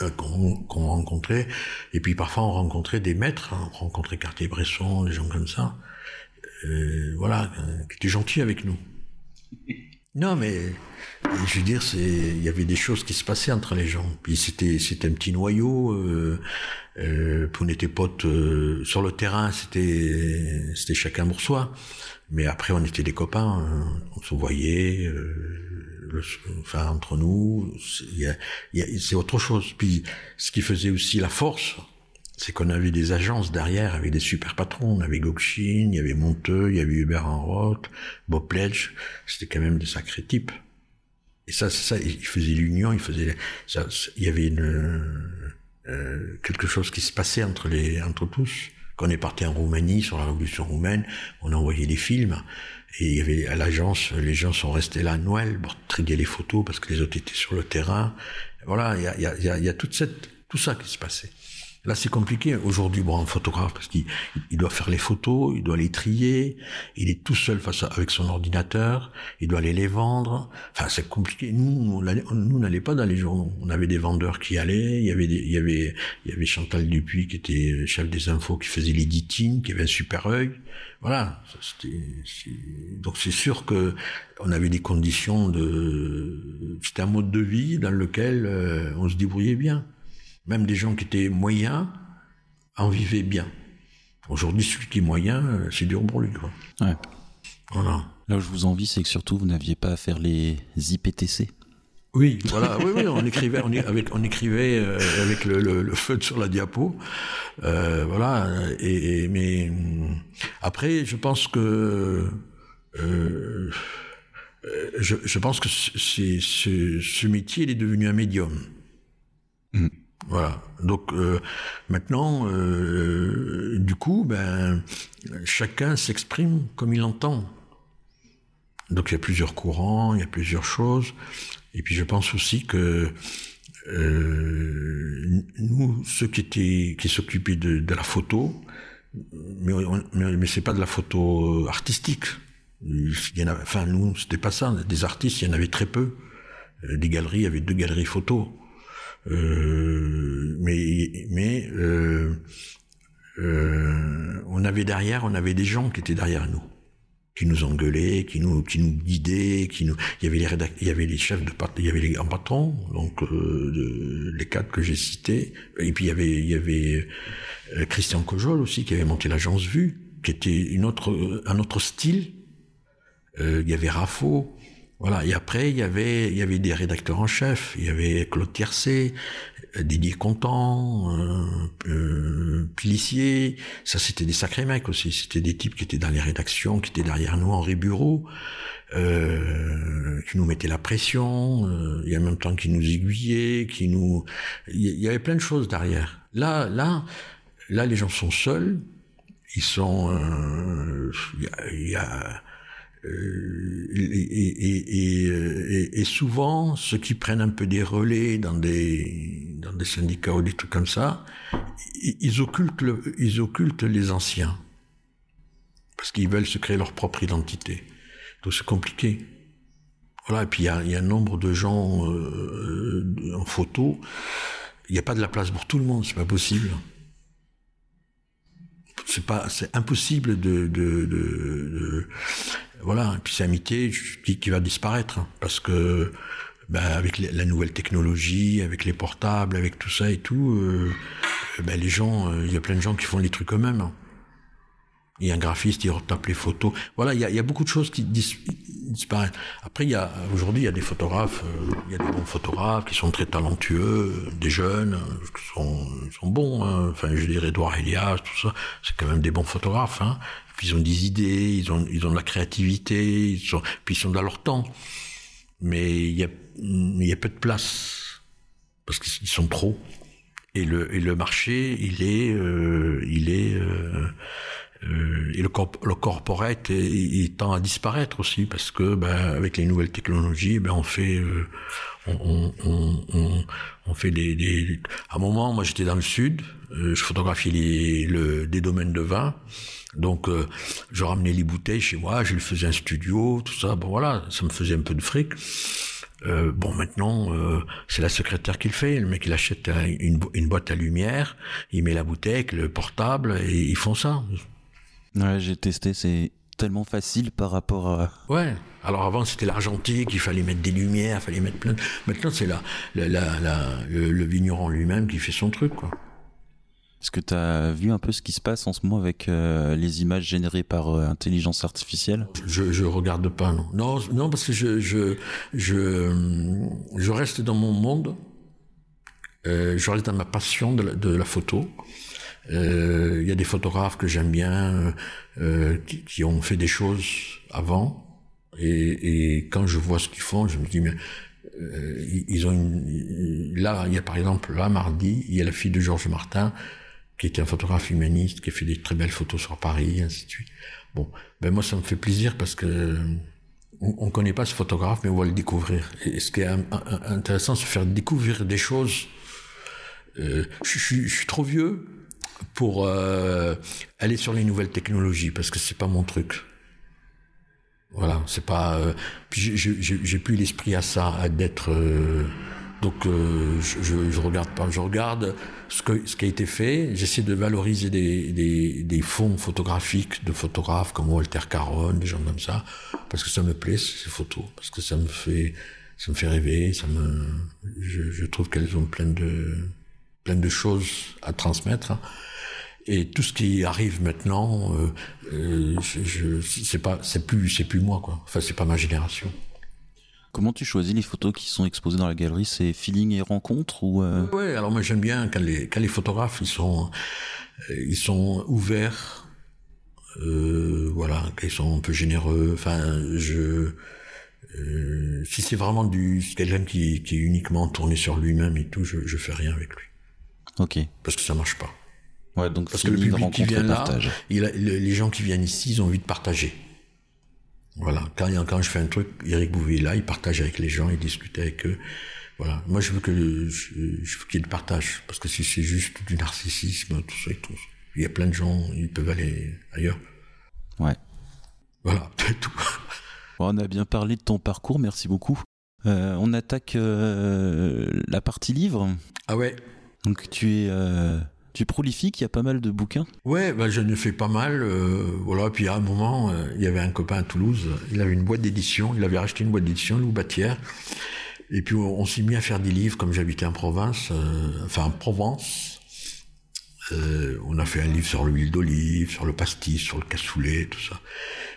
S8: euh, qu'on rencontrait, et puis parfois on rencontrait des maîtres, hein, on rencontrait Cartier-Bresson, des gens comme ça, euh, voilà, qui étaient gentils avec nous. Non, mais je veux dire, c'est, il y avait des choses qui se passaient entre les gens. Puis c'était, c'était un petit noyau. Euh, euh, on était potes euh, sur le terrain. C'était, c'était chacun pour soi. Mais après, on était des copains. hein. On se voyait. Enfin, entre nous, c'est autre chose. Puis, ce qui faisait aussi la force, c'est qu'on avait des agences derrière avec des super patrons. On avait Gokchin, il y avait Monteux, il y avait Hubert Enroth, Bob Pledge. C'était quand même des sacrés types. Et ça, ça, il faisait l'union, il faisait, ça, il y avait euh, quelque chose qui se passait entre les, entre tous. Quand on est parti en Roumanie sur la révolution roumaine, on a envoyé des films. Et il y avait, à l'agence, les gens sont restés là à Noël pour trier les photos parce que les autres étaient sur le terrain. Voilà, il y a, y a, il y a toute cette, tout ça qui se passait. Là, c'est compliqué. Aujourd'hui, bon, un photographe, parce qu'il il doit faire les photos, il doit les trier, il est tout seul face à, avec son ordinateur, il doit aller les vendre. Enfin, c'est compliqué. Nous, on nous, n'allait pas dans les journaux. On avait des vendeurs qui allaient. Il y avait, des- il y avait, il y avait Chantal Dupuis qui était chef des infos, qui faisait l'éditing, qui avait un super œil. Voilà. C'était- c'est- donc c'est sûr que on avait des conditions de. C'était un mode de vie dans lequel euh, on se débrouillait bien. Même des gens qui étaient moyens en vivaient bien. Aujourd'hui, celui qui est moyen, euh, c'est dur pour lui. Quoi.
S2: Ouais.
S8: Voilà.
S2: Là où je vous envie, c'est que surtout vous n'aviez pas à faire les IPTC.
S8: Oui, voilà, oui, oui, on écrivait, on, avec, on écrivait euh, avec le, le, le feutre sur la diapo, euh, voilà. Et, et- mais hum, après, je pense que euh, je, je pense que c'est ce, ce métier il est devenu un médium.
S2: Mm.
S8: Voilà. Donc euh, maintenant, euh, du coup, ben chacun s'exprime comme il entend. Donc il y a plusieurs courants, il y a plusieurs choses. Et puis je pense aussi que euh, nous, ceux qui s'occupaient de, la photo, mais, on- mais, mais c'est pas de la photo artistique. Enfin nous, c'était pas ça. Des artistes, il y en avait très peu. Des galeries, il y avait deux galeries photos. Euh, mais mais euh, euh, on avait derrière, on avait des gens qui étaient derrière nous qui nous engueulaient, qui nous, qui nous guidaient, qui nous, il y avait les il y avait les chefs de pat- il y avait les grands patrons, donc euh, les quatre que j'ai cités, et puis il y avait, il y avait Christian Cojol aussi qui avait monté l'agence Vue, qui était une autre, un autre style. Euh, il y avait Raffo, voilà. Et après il y avait, il y avait des rédacteurs en chef, il y avait Claude Tiercé, Didier Contant, euh, euh, Pilissier, ça c'était des sacrés mecs aussi, c'était des types qui étaient dans les rédactions, qui étaient derrière nous, Henri Bureau, euh, qui nous mettaient la pression, euh, et en même temps qui nous aiguillaient, qui nous... Il y- il avait plein de choses derrière. Là, là, là les gens sont seuls, ils sont... euh, Il y a... il y a et, et, et, souvent, ceux qui prennent un peu des relais dans des, dans des syndicats ou des trucs comme ça, ils, occultent, les anciens. Parce qu'ils veulent se créer leur propre identité. Donc c'est compliqué. Voilà, et puis il y a, un nombre de gens euh, en photo. Il n'y a pas de la place pour tout le monde, c'est pas possible. C'est impossible de- voilà. Et puis c'est métier qui, qui va disparaître hein, parce que ben, avec la nouvelle technologie, avec les portables, avec tout ça et tout, euh, ben, les gens, euh, il y a plein de gens qui font les trucs eux-mêmes. hein. Il y a un graphiste, il retape les photos. Voilà, il y a, beaucoup de choses qui dis- disparaissent. Après, il y a aujourd'hui, il y a des photographes, euh, il y a des bons photographes qui sont très talentueux, des jeunes euh, qui sont, bons. hein. Enfin, je dirais Edouard Elias, tout ça, c'est quand même des bons photographes. Hein. Puis ils ont des idées, ils ont, ils ont de la créativité, puis ils sont dans leur temps. Mais il y a, il y a peu de place parce qu'ils sont trop. Et le, et le marché, il est, euh, il est, euh, euh, et le, corp- le corporate, il, il tend à disparaître aussi parce que, ben, avec les nouvelles technologies, ben, on fait, euh, on, on, on, on, fait des, des, à un moment, moi, j'étais dans le sud, euh, je photographiais les, le, des domaines de vin. Donc, euh, je ramenais les bouteilles chez moi, je faisais un studio, tout ça. Bon, voilà, ça me faisait un peu de fric. Euh, bon, maintenant, euh, c'est la secrétaire qui le fait. Le mec, il achète un- une, une boîte à lumière, il met la bouteille, le portable, et ils font ça.
S2: Ouais, j'ai testé, c'est tellement facile par rapport à.
S8: Ouais. Alors avant c'était l'argentique, il fallait mettre des lumières, il fallait mettre plein. Maintenant c'est la, la, la, le, le, vigneron lui-même qui fait son truc quoi.
S2: Est-ce que tu as vu un peu ce qui se passe en ce moment avec euh, les images générées par euh, intelligence artificielle?
S8: Je, je regarde pas, non. Non, non parce que je, je, je, je reste dans mon monde, euh, je reste dans ma passion de la, de la photo. Il euh, y a des photographes que j'aime bien, euh, qui, qui, ont fait des choses avant, et, et quand je vois ce qu'ils font, je me dis, mais ils ont une... Là, il y a par exemple, là, mardi, il y a la fille de Georges Martin, qui était un photographe humaniste, qui a fait des très belles photos sur Paris, ainsi de suite. Bon, ben moi ça me fait plaisir parce que on, connaît pas ce photographe, mais on va le découvrir. Et ce qui est intéressant, c'est faire découvrir des choses. Euh, je, je, je, suis trop vieux pour euh, aller sur les nouvelles technologies parce que c'est pas mon truc. Voilà, c'est pas. Euh, j'ai plus l'esprit à ça, à d'être euh, donc euh, je, je, regarde pas, je regarde ce, que, ce qui a été fait. J'essaie de valoriser des, des, fonds photographiques de photographes comme Walter Caron, des gens comme ça, parce que ça me plaît ces photos, parce que ça me fait, ça me fait rêver, ça me, je, je trouve qu'elles ont plein de, plein de choses à transmettre. Et tout ce qui arrive maintenant, euh, euh, je, je c'est pas, c'est plus, c'est plus moi quoi. Enfin, c'est pas ma génération.
S2: Comment tu choisis les photos qui sont exposées dans la galerie? C'est feeling et rencontre ou euh...
S8: Oui, alors moi j'aime bien quand les, quand les photographes ils sont, euh, ils sont ouverts, euh, voilà, quand ils sont un peu généreux. Enfin, je, euh, si c'est vraiment du quelqu'un qui, qui est uniquement tourné sur lui-même et tout, je, je fais rien avec lui.
S2: Ok.
S8: Parce que ça marche pas.
S2: Ouais, donc
S8: parce que le public qui vient là, il a, les gens qui viennent ici, ils ont envie de partager. Voilà. Quand, quand je fais un truc, Eric Bouvier est là, il partage avec les gens, il discute avec eux. Voilà. Moi, je veux que je, je veux qu'il y ait le partage, parce que si c'est juste du narcissisme, tout ça et tout, il y a plein de gens, ils peuvent aller ailleurs.
S2: Ouais.
S8: Voilà, c'est tout.
S2: Bon, on a bien parlé de ton parcours, merci beaucoup. Euh, on attaque euh, la partie livre.
S8: Ah ouais.
S2: Donc tu es euh, tu es prolifique, il y a pas mal de bouquins
S8: Ouais, bah, je ne fais pas mal. Euh, voilà, puis à un moment, euh, il y avait un copain à Toulouse, il avait une boîte d'édition, il avait racheté une boîte d'édition, Loup Batière. Et puis on, s'est mis à faire des livres, comme j'habitais en province, euh, enfin en Provence. on a fait un livre sur l'huile d'olive, sur le pastis, sur le cassoulet, tout ça.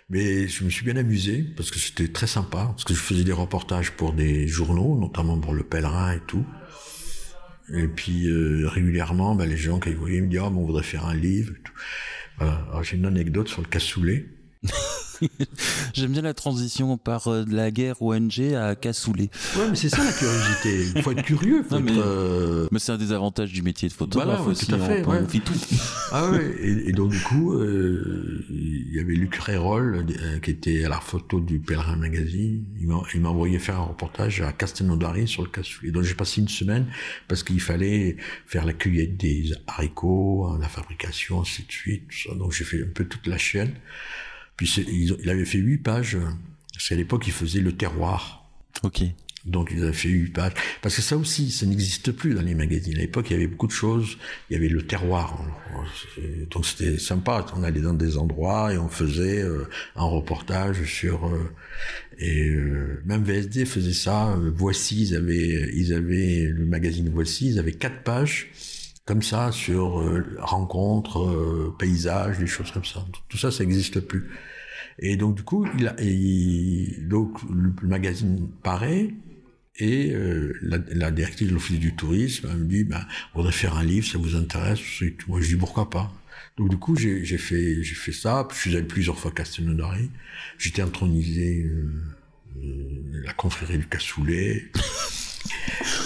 S8: Mais je me suis bien amusé parce que c'était très sympa, parce que je faisais des reportages pour des journaux, notamment pour Le Pèlerin et tout. Et puis euh, régulièrement, ben, les gens, ils voyaient, me disaient, oh, on voudrait faire un livre. Voilà. Alors j'ai une anecdote sur le cassoulet.
S2: J'aime bien la transition par euh, de la guerre ONG à cassoulet.
S8: Ouais, mais c'est ça la curiosité. Il faut être curieux. Faut
S2: Non, mais
S8: être, euh,
S2: mais c'est un des avantages du métier de photographe
S8: Voilà, ouais,
S2: aussi.
S8: tout à fait,
S2: on,
S8: ouais.
S2: on tout.
S8: Ah ouais, et, et donc du coup, euh, il y avait Luc Rérol, euh, qui était à la photo du Pèlerin Magazine. Il m'a envoyé faire un reportage à Castelnaudary sur le cassoulet. Donc j'ai passé une semaine parce qu'il fallait faire la cueillette des haricots, hein, la fabrication, ainsi de suite. Tout ça. Donc j'ai fait un peu toute la chaîne. Puis il avait fait huit pages. Parce qu'à l'époque, il faisait le terroir.
S2: Ok.
S8: Donc ils avaient fait huit pages. Parce que ça aussi, ça n'existe plus dans les magazines. À l'époque, il y avait beaucoup de choses. Il y avait le terroir. Donc c'était sympa. On allait dans des endroits et on faisait euh, un reportage sur... euh, et euh, même VSD faisait ça. Voici, ils avaient, ils avaient le magazine Voici, ils avaient quatre pages comme ça sur euh, rencontres, euh, paysages, des choses comme ça. Tout ça, ça n'existe plus. Et donc du coup, il a, le, magazine paraît et euh, la, directrice de l'office du tourisme me dit, ben, on voudrait faire un livre, ça vous intéresse. Moi, je dis pourquoi pas? Donc du coup, j'ai fait, fait ça. Je suis allé plusieurs fois à Castelnaudary. J'étais intronisé la confrérie du cassoulet.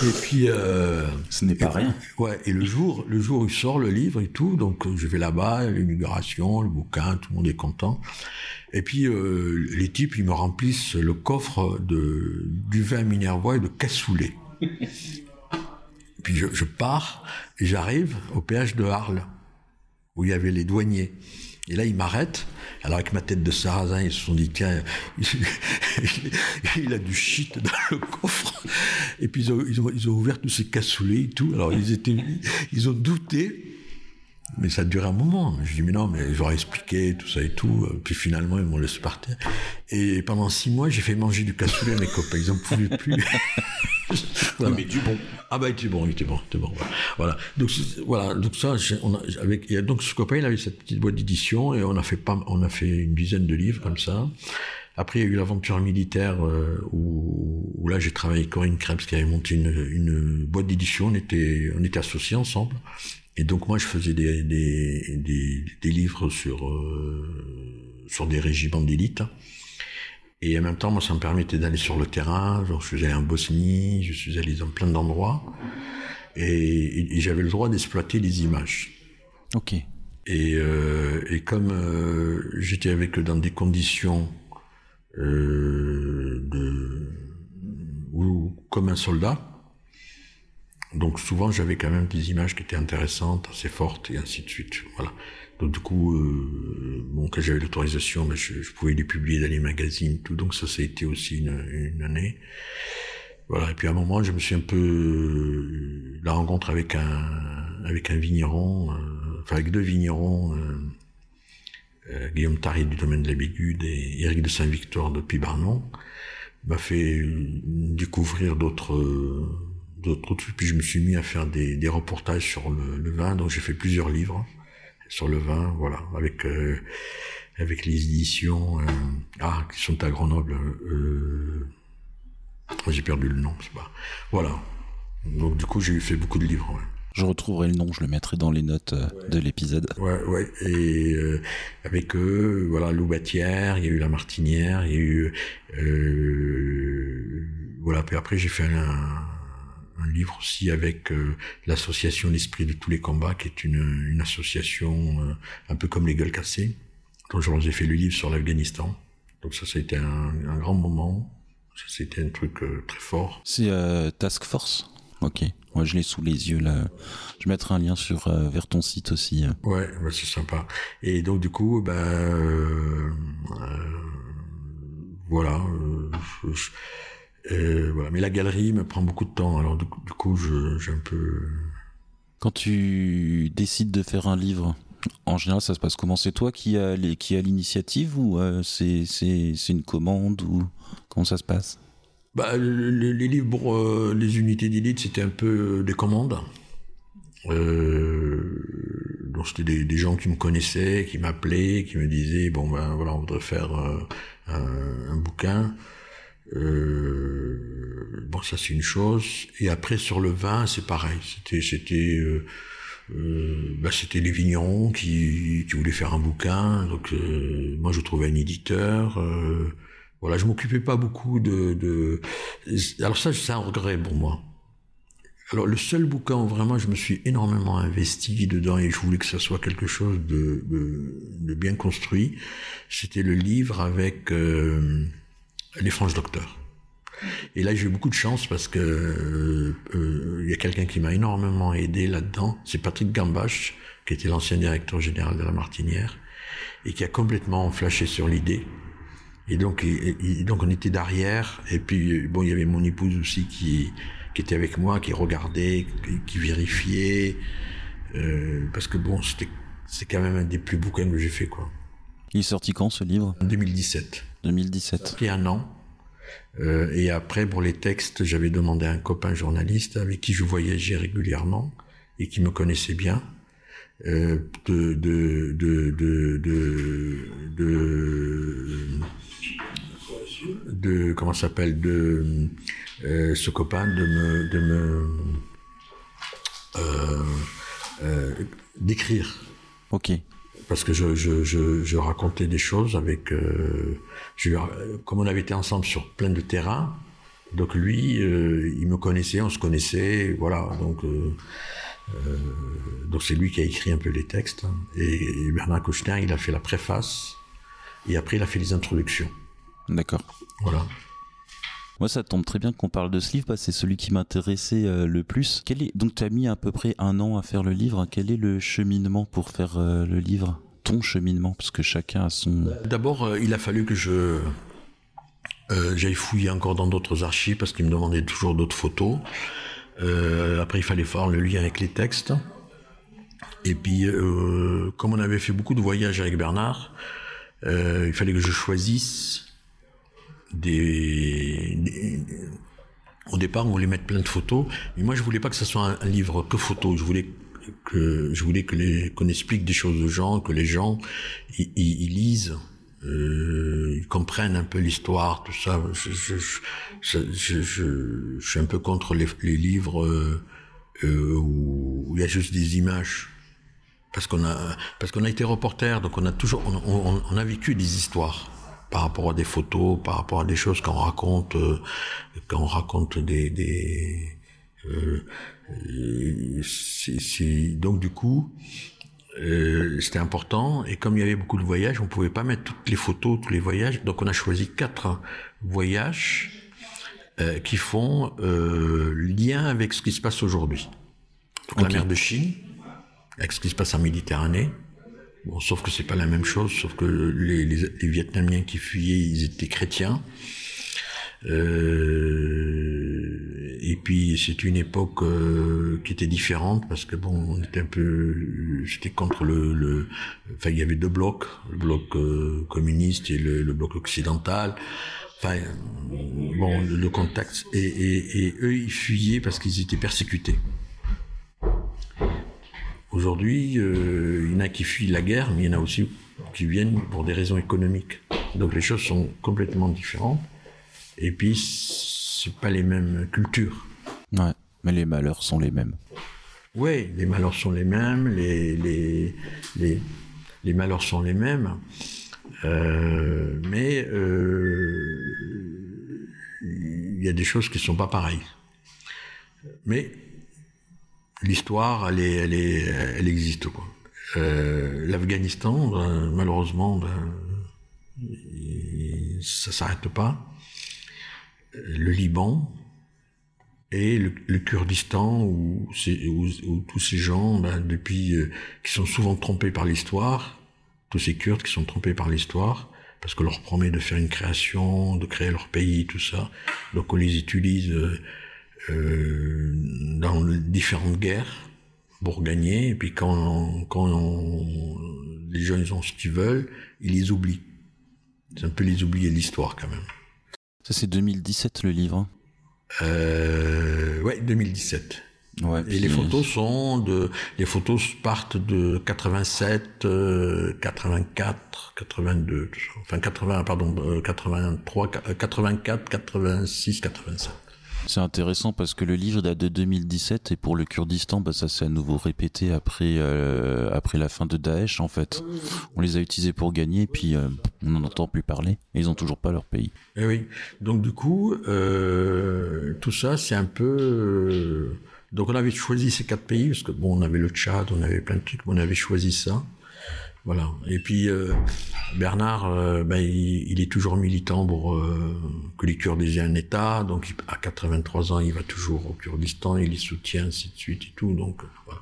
S8: Et puis, euh,
S2: Ce n'est pas
S8: et-
S2: rien.
S8: Ouais, et le jour, le jour où il sort le livre et tout, donc euh, je vais là-bas, l'inauguration, le bouquin, tout le monde est content. Et puis euh, les types, ils me remplissent le coffre de du vin minervois et de cassoulet. puis je, je pars et j'arrive au péage de Arles où il y avait les douaniers. Et là, ils m'arrêtent. Alors, avec ma tête de sarrasin, ils se sont dit, tiens, il a du shit dans le coffre. Et puis, ils ont ouvert tous ces cassoulets et tout. Alors, ils étaient, ils ont douté. Mais ça a duré un moment. Je dis, mais non, mais j'aurais expliqué tout ça et tout. Puis finalement, ils m'ont laissé partir. Et pendant six mois, j'ai fait manger du cassoulet à mes copains. Ils n'en pouvaient plus.
S2: voilà. Mais du bon.
S8: Ah bah, il était bon, il était bon, il était bon. Voilà. Donc, voilà. Donc ça, on a, avec, donc ce copain, il avait cette petite boîte d'édition et on a fait pas, on a fait une dizaine de livres comme ça. Après, il y a eu l'aventure militaire euh, où, où, là, j'ai travaillé avec Corinne Krebs qui avait monté une, une boîte d'édition. On était, on était associés ensemble. Et donc moi, je faisais des, des, des, des livres sur, euh, sur des régiments d'élite. Et en même temps, moi, ça me permettait d'aller sur le terrain. Genre, je suis allé en Bosnie, je suis allé dans plein d'endroits. Et, et j'avais le droit d'exploiter les images.
S2: Ok.
S8: Et, euh, et comme euh, j'étais avec eux dans des conditions euh, de, ou, comme un soldat, donc souvent j'avais quand même des images qui étaient intéressantes, assez fortes et ainsi de suite. Voilà. Donc du coup, euh, bon, quand j'avais l'autorisation, ben, je, je, pouvais les publier dans les magazines, tout. Donc ça, ça a été aussi une, une, année. Voilà. Et puis à un moment, je me suis un peu euh, la rencontre avec un avec un vigneron, euh, enfin avec deux vignerons, euh, euh, Guillaume Tari du domaine de la Bigude et Éric de Saint-Victor de Pibarnon, m'a fait découvrir d'autres d'autres trucs. Puis je me suis mis à faire des, des reportages sur le, le vin. Donc j'ai fait plusieurs livres sur le vin, voilà, avec euh, avec les éditions euh, ah qui sont à Grenoble. Euh, j'ai perdu le nom, c'est pas. Voilà. Donc du coup j'ai fait beaucoup de livres. Ouais.
S2: Je retrouverai le nom, je le mettrai dans les notes ouais. de l'épisode.
S8: Ouais, ouais. Et euh, avec eux, voilà, Loubatière, il y a eu la Martinière, il y a eu euh, voilà. Puis après j'ai fait un, un livre aussi avec euh, l'association L'Esprit de tous les combats, qui est une, une association euh, un peu comme les gueules cassées. Donc j'ai fait le livre sur l'Afghanistan. Donc ça, ça a été un, un grand moment. Ça, c'était un truc euh, très fort.
S2: C'est Task Force Ok. Moi, je l'ai sous les yeux là. Je mettrai un lien sur euh, vers ton site aussi.
S8: Ouais, bah, c'est sympa. Et donc du coup, ben euh, voilà. Je, je, euh, voilà. Mais la galerie me prend beaucoup de temps, alors du coup, du coup j'ai un peu.
S2: Quand tu décides de faire un livre, en général, ça se passe comment? C'est toi qui a qui a l'initiative ou euh, c'est une commande ou comment ça se passe?
S8: Bah, les, les livres, euh, les unités d'élite, c'était un peu des commandes. Euh, donc c'était des, des, gens qui me connaissaient, qui m'appelaient, qui me disaient bon ben voilà on voudrait faire euh, un, un, bouquin. Euh, bon, ça c'est une chose. Et après sur le vin, c'est pareil. C'était, c'était, euh, bah, c'était les vignerons qui, qui voulaient faire un bouquin. Donc euh, moi je trouvais un éditeur. Euh, voilà, je m'occupais pas beaucoup de, de. Alors ça, c'est un regret pour moi. Alors le seul bouquin où vraiment je me suis énormément investi dedans et je voulais que ça soit quelque chose de, de, de bien construit, c'était le livre avec les franges docteurs. Et là, j'ai eu beaucoup de chance parce que euh, euh, y a quelqu'un qui m'a énormément aidé là-dedans. C'est Patrick Gambache, qui était l'ancien directeur général de la Martinière, et qui a complètement flashé sur l'idée. Et donc, et, et donc, on était derrière. Et puis, bon, il y avait mon épouse aussi qui, qui était avec moi, qui regardait, qui, qui vérifiait. Euh, parce que bon, c'était, c'est quand même un des plus bouquins que j'ai fait, quoi.
S2: Il est sorti quand ce livre?
S8: En 2017.
S2: 2017.
S8: Ça a pris un an. Euh, et après, pour les textes, j'avais demandé à un copain journaliste avec qui je voyageais régulièrement et qui me connaissait bien. Euh, de, de, de, de, de, comment s'appelle de euh, ce copain de me de me d'écrire.
S2: Ok.
S8: Parce que je, je, je, je racontais des choses avec euh, je, comme on avait été ensemble sur plein de terrains, donc lui il me connaissait, on se connaissait, voilà donc. donc c'est lui qui a écrit un peu les textes et, et Bernard Kouchner il a fait la préface et après il a fait les introductions.
S2: D'accord.
S8: Voilà.
S2: Moi, ça tombe très bien qu'on parle de ce livre, parce que c'est celui qui m'intéressait euh, le plus. Donc, tu as mis à peu près un an à faire le livre. Quel est le cheminement pour faire euh, le livre? Ton cheminement, parce que chacun a son...
S8: D'abord, euh, il a fallu que je... J'aille fouiller encore dans d'autres archives, parce qu'il me demandait toujours d'autres photos. après, il fallait faire le lien avec les textes. Et puis, comme on avait fait beaucoup de voyages avec Bernard, il fallait que je choisisse des, des, Au départ, on voulait mettre plein de photos, mais moi, je voulais pas que ce soit un, livre que photos. Je voulais que je voulais que les qu'on explique des choses aux gens, que les gens ils, lisent. Euh, ils comprennent un peu l'histoire, tout ça. Je, je, je, je, suis un peu contre les, les livres euh, euh, où il y a juste des images parce qu'on a parce qu'on a été reporter, donc on a toujours on, on, a vécu des histoires par rapport à des photos, par rapport à des choses qu'on raconte euh, quand on raconte des, des euh, donc du coup euh, c'était important et comme il y avait beaucoup de voyages, on pouvait pas mettre toutes les photos, tous les voyages, donc on a choisi quatre voyages euh, qui font lien avec ce qui se passe aujourd'hui. Donc okay. la mer de Chine, avec ce qui se passe en Méditerranée. Bon, sauf que c'est pas la même chose, sauf que les, Vietnamiens qui fuyaient, ils étaient chrétiens. Euh, et puis c'est une époque euh, qui était différente parce que bon, on était un peu, c'était contre le, le, enfin il y avait deux blocs, le bloc euh, communiste et le, bloc occidental. Enfin bon, le, contact et, et, et eux ils fuyaient parce qu'ils étaient persécutés. Aujourd'hui, euh, il y en a qui fuient la guerre, mais il y en a aussi qui viennent pour des raisons économiques. Donc les choses sont complètement différentes. Et puis, c'est pas les mêmes cultures.
S2: Ouais, mais les malheurs sont les mêmes.
S8: Oui, les malheurs sont les mêmes, les, les, les, les malheurs sont les mêmes. Euh, mais euh, il y a des choses qui sont pas pareilles. Mais l'histoire, elle, est, elle, est, elle existe. Quoi. Euh, L'Afghanistan, ben, malheureusement, ben, ça s'arrête pas. Le Liban et le, Kurdistan, où, tous ces gens, ben, depuis, euh, qui sont souvent trompés par l'histoire, tous ces Kurdes qui sont trompés par l'histoire, parce qu'on leur promet de faire une création, de créer leur pays, tout ça. Donc on les utilise. Euh, euh, dans différentes guerres pour gagner. Et puis quand, quand on, les gens ils ont ce qu'ils veulent, ils les oublient. C'est un peu les oublier de l'histoire quand même.
S2: Ça c'est 2017 le livre.
S8: Euh, ouais, 2017.
S2: Ouais,
S8: et les photos sont de, les photos partent de 87, euh, 84, 82, enfin 80, pardon, 83, 84, 86, 87.
S2: C'est intéressant parce que le livre date de 2017 et pour le Kurdistan, bah, ça s'est à nouveau répété après euh, après la fin de Daesh en fait. On les a utilisés pour gagner, puis euh, on n'en entend plus parler. Et ils ont toujours pas leur pays.
S8: Et oui. Donc du coup, euh, tout ça, c'est un peu. Donc on avait choisi ces quatre pays parce que bon, on avait le Tchad, on avait plein de trucs, on avait choisi ça. Voilà. Et puis euh, Bernard, euh, ben, il, il, est toujours militant pour euh, que les Kurdes aient un État. Donc à 83 ans, il va toujours au Kurdistan, il les soutient, ainsi de suite et tout. Donc voilà.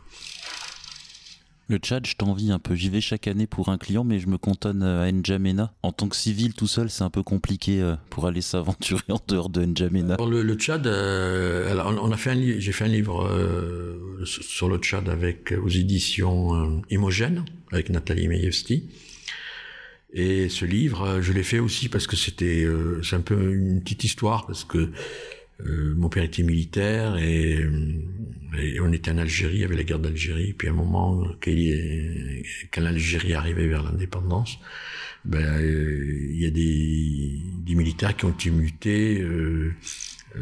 S2: Le Tchad, je t'envie un peu. J'y vais chaque année pour un client, mais je me cantonne à N'Djamena. En tant que civil, tout seul, c'est un peu compliqué pour aller s'aventurer en dehors de N'Djamena.
S8: Le, le, Tchad, euh, on a fait un j'ai fait un livre euh, sur le Tchad avec aux éditions euh, Imogène avec Nathalie Meyevski. Et ce livre, je l'ai fait aussi parce que c'était, c'est un peu une petite histoire parce que euh, mon père était militaire et, et, on était en Algérie, il y avait la guerre d'Algérie. Puis à un moment, quand l'Algérie arrivait vers l'indépendance, ben euh, il y a des, des, militaires qui ont été mutés, euh,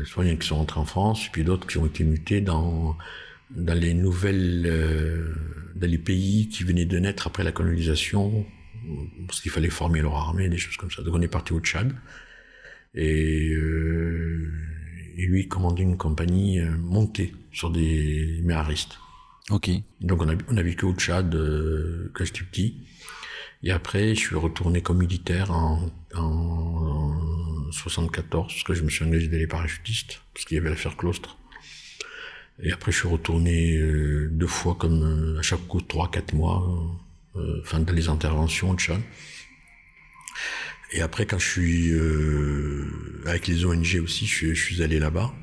S8: soit il qui sont rentrés en France, puis d'autres qui ont été mutés dans dans les nouvelles, euh, dans les pays qui venaient de naître après la colonisation, parce qu'il fallait former leur armée, des choses comme ça. Donc on est parti au Tchad et euh, et lui commandait une compagnie euh, montée sur des méharistes.
S2: Ok.
S8: Donc on a, on a vécu au Tchad euh, quand j'étais petit. Et après, je suis retourné comme militaire en, en 74, parce que je me suis engagé d'aller parachutistes, parce qu'il y avait l'affaire Claustre. Et après, je suis retourné euh, deux fois, comme euh, à chaque coup, trois, quatre mois, euh, enfin, dans les interventions au Tchad. Et après, quand je suis euh, avec les ONG aussi, je, je suis allé là-bas.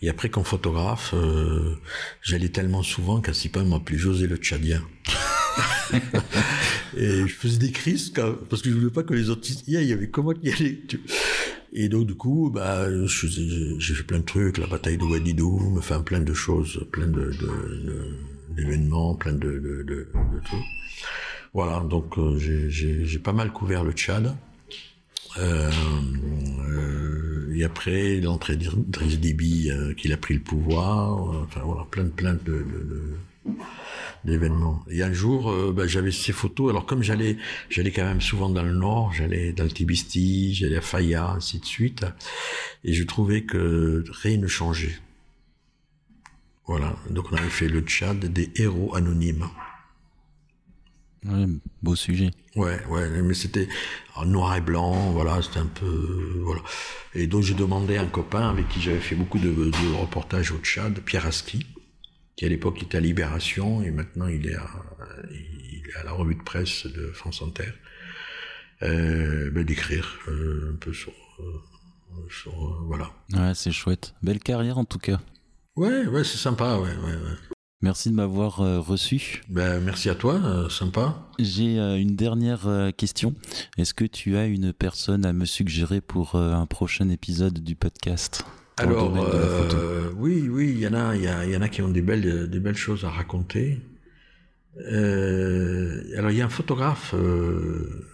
S8: Et après, comme photographe, euh, j'allais tellement souvent qu'à Sipa, on m'appelait José le Tchadien. et je faisais des crises parce que je voulais pas que les autres il y avait comment y aller et donc du coup bah j'ai fait plein de trucs la bataille de Wadidou fait plein de choses plein de, d'événements plein de, de, de, trucs. Voilà donc euh, j'ai pas mal couvert le Tchad. Euh, euh, et après l'entrée d'Idriss Déby euh, qu'il a pris le pouvoir enfin voilà plein de plein de, d'événements. Et un jour, euh, bah, j'avais ces photos. Alors comme j'allais, j'allais quand même souvent dans le nord, j'allais dans le Tibisti, j'allais à Faya, ainsi de suite, et je trouvais que rien ne changeait. Voilà. Donc on avait fait le Tchad des héros anonymes.
S2: Ouais, beau sujet.
S8: Ouais, ouais, mais c'était en noir et blanc, voilà, c'était un peu, voilà. Et donc j'ai demandé à un copain avec qui j'avais fait beaucoup de, de reportages au Tchad, Pierre Aski, qui à l'époque était à Libération et maintenant il est à, il est à la revue de presse de France Inter, euh, ben, d'écrire euh, un peu sur, euh, sur euh, voilà.
S2: Ouais, c'est chouette. Belle carrière en tout cas.
S8: Ouais, ouais, c'est sympa, ouais, ouais, ouais.
S2: Merci de m'avoir euh, reçu.
S8: Ben, merci à toi, sympa.
S2: J'ai une dernière question. Est-ce que tu as une personne à me suggérer pour un prochain épisode du podcast?
S8: Alors, euh, oui, oui, il y en a, il y, en a qui ont des belles, des belles choses à raconter. Euh, alors, il y a un photographe euh,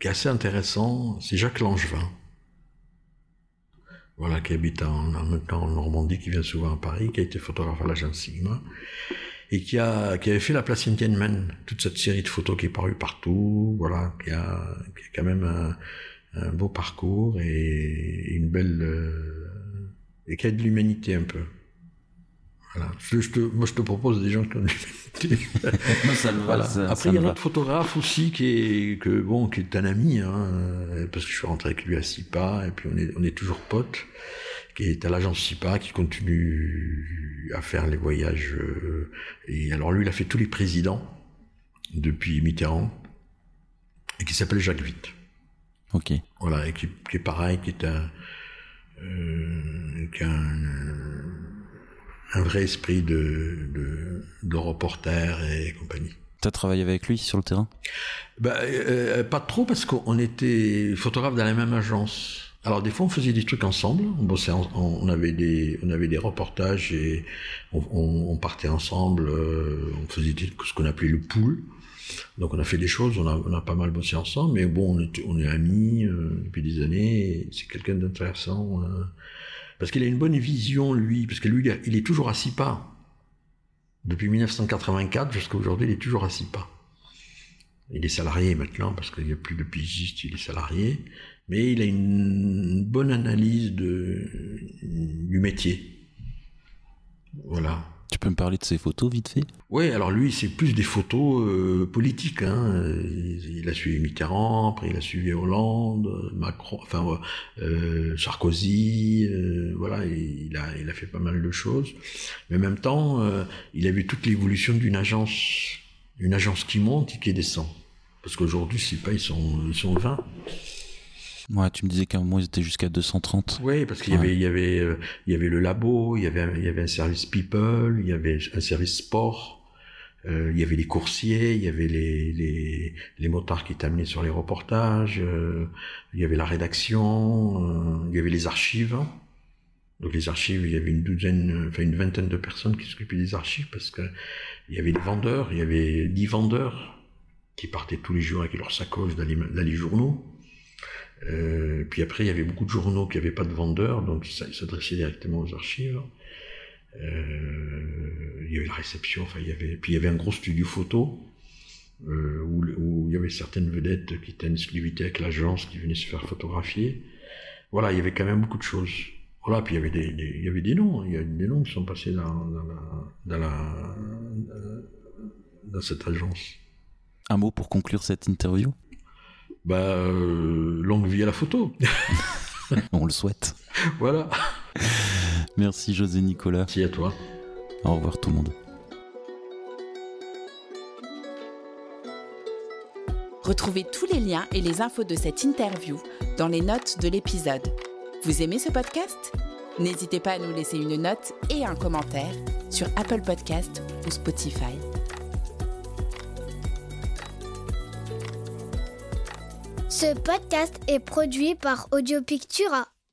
S8: qui est assez intéressant, c'est Jacques Langevin. Voilà, qui habite en, même temps en Normandie, qui vient souvent à Paris, qui a été photographe à l'agence Sigma, et qui a, qui avait fait la place Tiananmen, toute cette série de photos qui est parue partout, voilà, qui a, qui a quand même un, un beau parcours et une belle, et qui a de l'humanité un peu. Voilà. Je, te, moi, je te propose des gens qui ont de l'humanité. voilà. Après, il y a un autre photographe aussi qui est, que, bon, qui est un ami, hein, parce que je suis rentré avec lui à SIPA, et puis on est, on est toujours potes, qui est à l'agence SIPA, qui continue à faire les voyages. Euh, et alors, lui, il a fait tous les présidents depuis Mitterrand, et qui s'appelle Jacques Witt.
S2: Ok.
S8: Voilà, et qui, qui est pareil, qui est un, euh, un, vrai esprit de, de, reporter et compagnie.
S2: Tu as travaillé avec lui sur le terrain?
S8: Bah, euh, Pas trop parce qu'on était photographe dans la même agence. Alors des fois on faisait des trucs ensemble, on bossait, on, avait des, on avait des reportages et on, partait ensemble, euh, on faisait ce qu'on appelait le pool. Donc on a fait des choses, on a, pas mal bossé ensemble, mais bon, on est, amis euh, depuis des années. C'est quelqu'un d'intéressant euh, parce qu'il a une bonne vision lui, parce que lui il est toujours à six pas. Depuis 1984 jusqu'à aujourd'hui, il est toujours à six pas. Il est salarié maintenant parce qu'il n'y a plus de pigistes, il est salarié, mais il a une bonne analyse du métier. Voilà.
S2: Tu peux me parler de ses photos vite fait?
S8: Oui, alors lui, c'est plus des photos euh, politiques. Hein. Il, a suivi Mitterrand, après il a suivi Hollande, Macron, enfin euh, Sarkozy. Euh, voilà, il a, il a fait pas mal de choses. Mais en même temps, il a vu toute l'évolution d'une agence, une agence qui monte et qui descend. Parce qu'aujourd'hui, c'est pas, ils sont, ils sont 20.
S2: Ouais, tu me disais qu'à un moment ils étaient jusqu'à 230.
S8: Oui, parce qu'il y avait, il y avait, euh, il y avait le labo, il y avait, il y avait un service people, il y avait un service sport, euh, il y avait les coursiers, il y avait les, les, les motards qui t'amenaient sur les reportages, euh, il y avait la rédaction, il y avait les archives. Donc les archives, il y avait une douzaine, enfin une vingtaine de personnes qui s'occupaient des archives parce que il y avait des vendeurs, il y avait dix vendeurs qui partaient tous les jours avec leurs sacoches dans les journaux. Euh, puis après, il y avait beaucoup de journaux qui n'avaient pas de vendeurs, donc ils s'adressaient directement aux archives. Euh, il y avait la réception, enfin, il y avait, puis il y avait un gros studio photo, euh, où, il y avait certaines vedettes qui étaient en exclusivité avec l'agence qui venaient se faire photographier. Voilà, il y avait quand même beaucoup de choses. Voilà, puis il y avait des, il y avait des noms, il y a des noms qui sont passés dans, dans, la, dans cette agence.
S2: Un mot pour conclure cette interview?
S8: Bah, euh, longue vie à la photo.
S2: On le souhaite.
S8: Voilà.
S2: Merci José Nicolas.
S8: Merci à toi.
S2: Au revoir tout le monde.
S1: Retrouvez tous les liens et les infos de cette interview dans les notes de l'épisode. Vous aimez ce podcast? N'hésitez pas à nous laisser une note et un commentaire sur Apple Podcast ou Spotify.
S5: Ce podcast est produit par Audio Pictura.